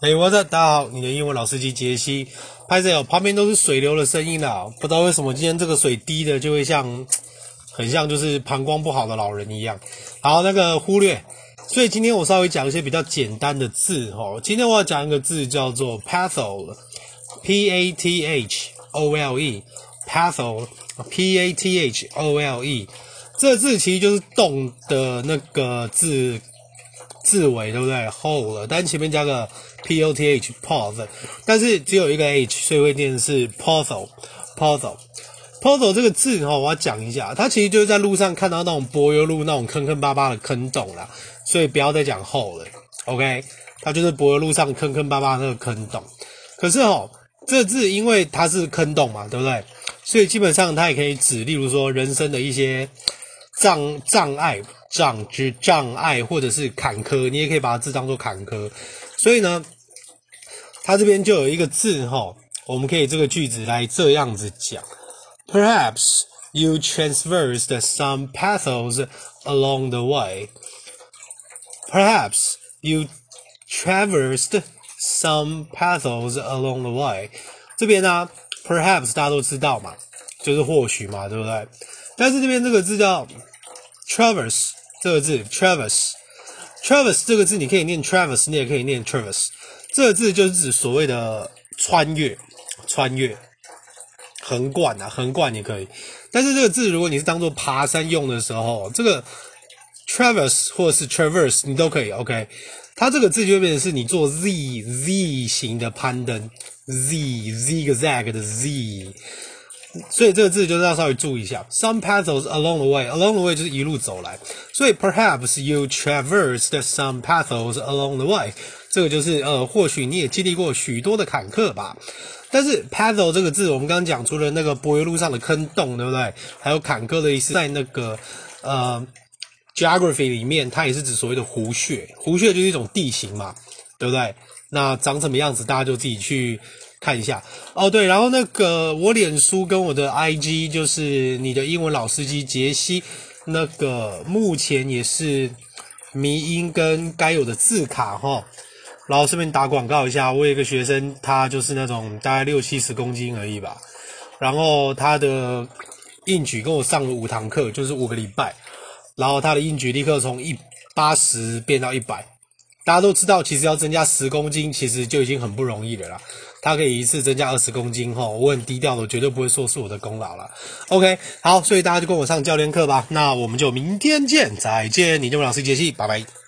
Hey, what's up？大家好，你的英文老司机杰西。拍摄哦，旁边都是水流的声音啦，不知道为什么今天这个水滴的就会像，很像就是膀胱不好的老人一样。好，那个忽略。所以今天我稍微讲一些比较简单的字哦。今天我要讲一个字叫做 pathole，P-A-T-H-O-L-E，pathole，P-A-T-H-O-L-E。这个字其实就是动的那个字。字尾对不对？hole，但前面加个 p o t h，poth，但是只有一个 h，所以会念是 pothole，pothole，pothole 这个字哈，我要讲一下，它其实就是在路上看到那种柏油路那种坑坑巴巴的坑洞啦，所以不要再讲 hole 了，OK？它就是柏油路上坑坑巴巴的那个坑洞。可是哦，这字因为它是坑洞嘛，对不对？所以基本上它也可以指，例如说人生的一些障障碍。障之障碍，或者是坎坷，你也可以把它字当做坎坷。所以呢，它这边就有一个字哈，我们可以这个句子来这样子讲：Perhaps you traversed some pathos along the way. Perhaps you traversed some pathos along the way. 这边呢，perhaps 大家都知道嘛，就是或许嘛，对不对？但是这边这个字叫 traverse。这个字 traverse，traverse 这个字你可以念 traverse，你也可以念 traverse。这个字就是指所谓的穿越、穿越、横贯啊，横贯也可以。但是这个字如果你是当做爬山用的时候，这个 traverse 或者是 traverse 你都可以。OK，它这个字就会变成是你做 z z 型的攀登，z zigzag 的 z。所以这个字就是要稍微注意一下，some pathos along the way，along the way 就是一路走来，所以 perhaps you traversed some pathos along the way，这个就是呃，或许你也经历过许多的坎坷吧。但是 pathos 这个字，我们刚刚讲出了那个柏油路上的坑洞，对不对？还有坎坷的意思，在那个呃 geography 里面，它也是指所谓的湖穴，湖穴就是一种地形嘛，对不对？那长什么样子，大家就自己去。看一下哦，对，然后那个我脸书跟我的 IG 就是你的英文老司机杰西，那个目前也是迷音跟该有的字卡哈，然后顺便打广告一下，我有一个学生，他就是那种大概六七十公斤而已吧，然后他的硬举跟我上了五堂课，就是五个礼拜，然后他的硬举立刻从一八十变到一百，大家都知道，其实要增加十公斤，其实就已经很不容易的了啦。他可以一次增加二十公斤吼，我很低调的，绝对不会说是我的功劳了。OK，好，所以大家就跟我上教练课吧。那我们就明天见，再见，你的老师杰西，拜拜。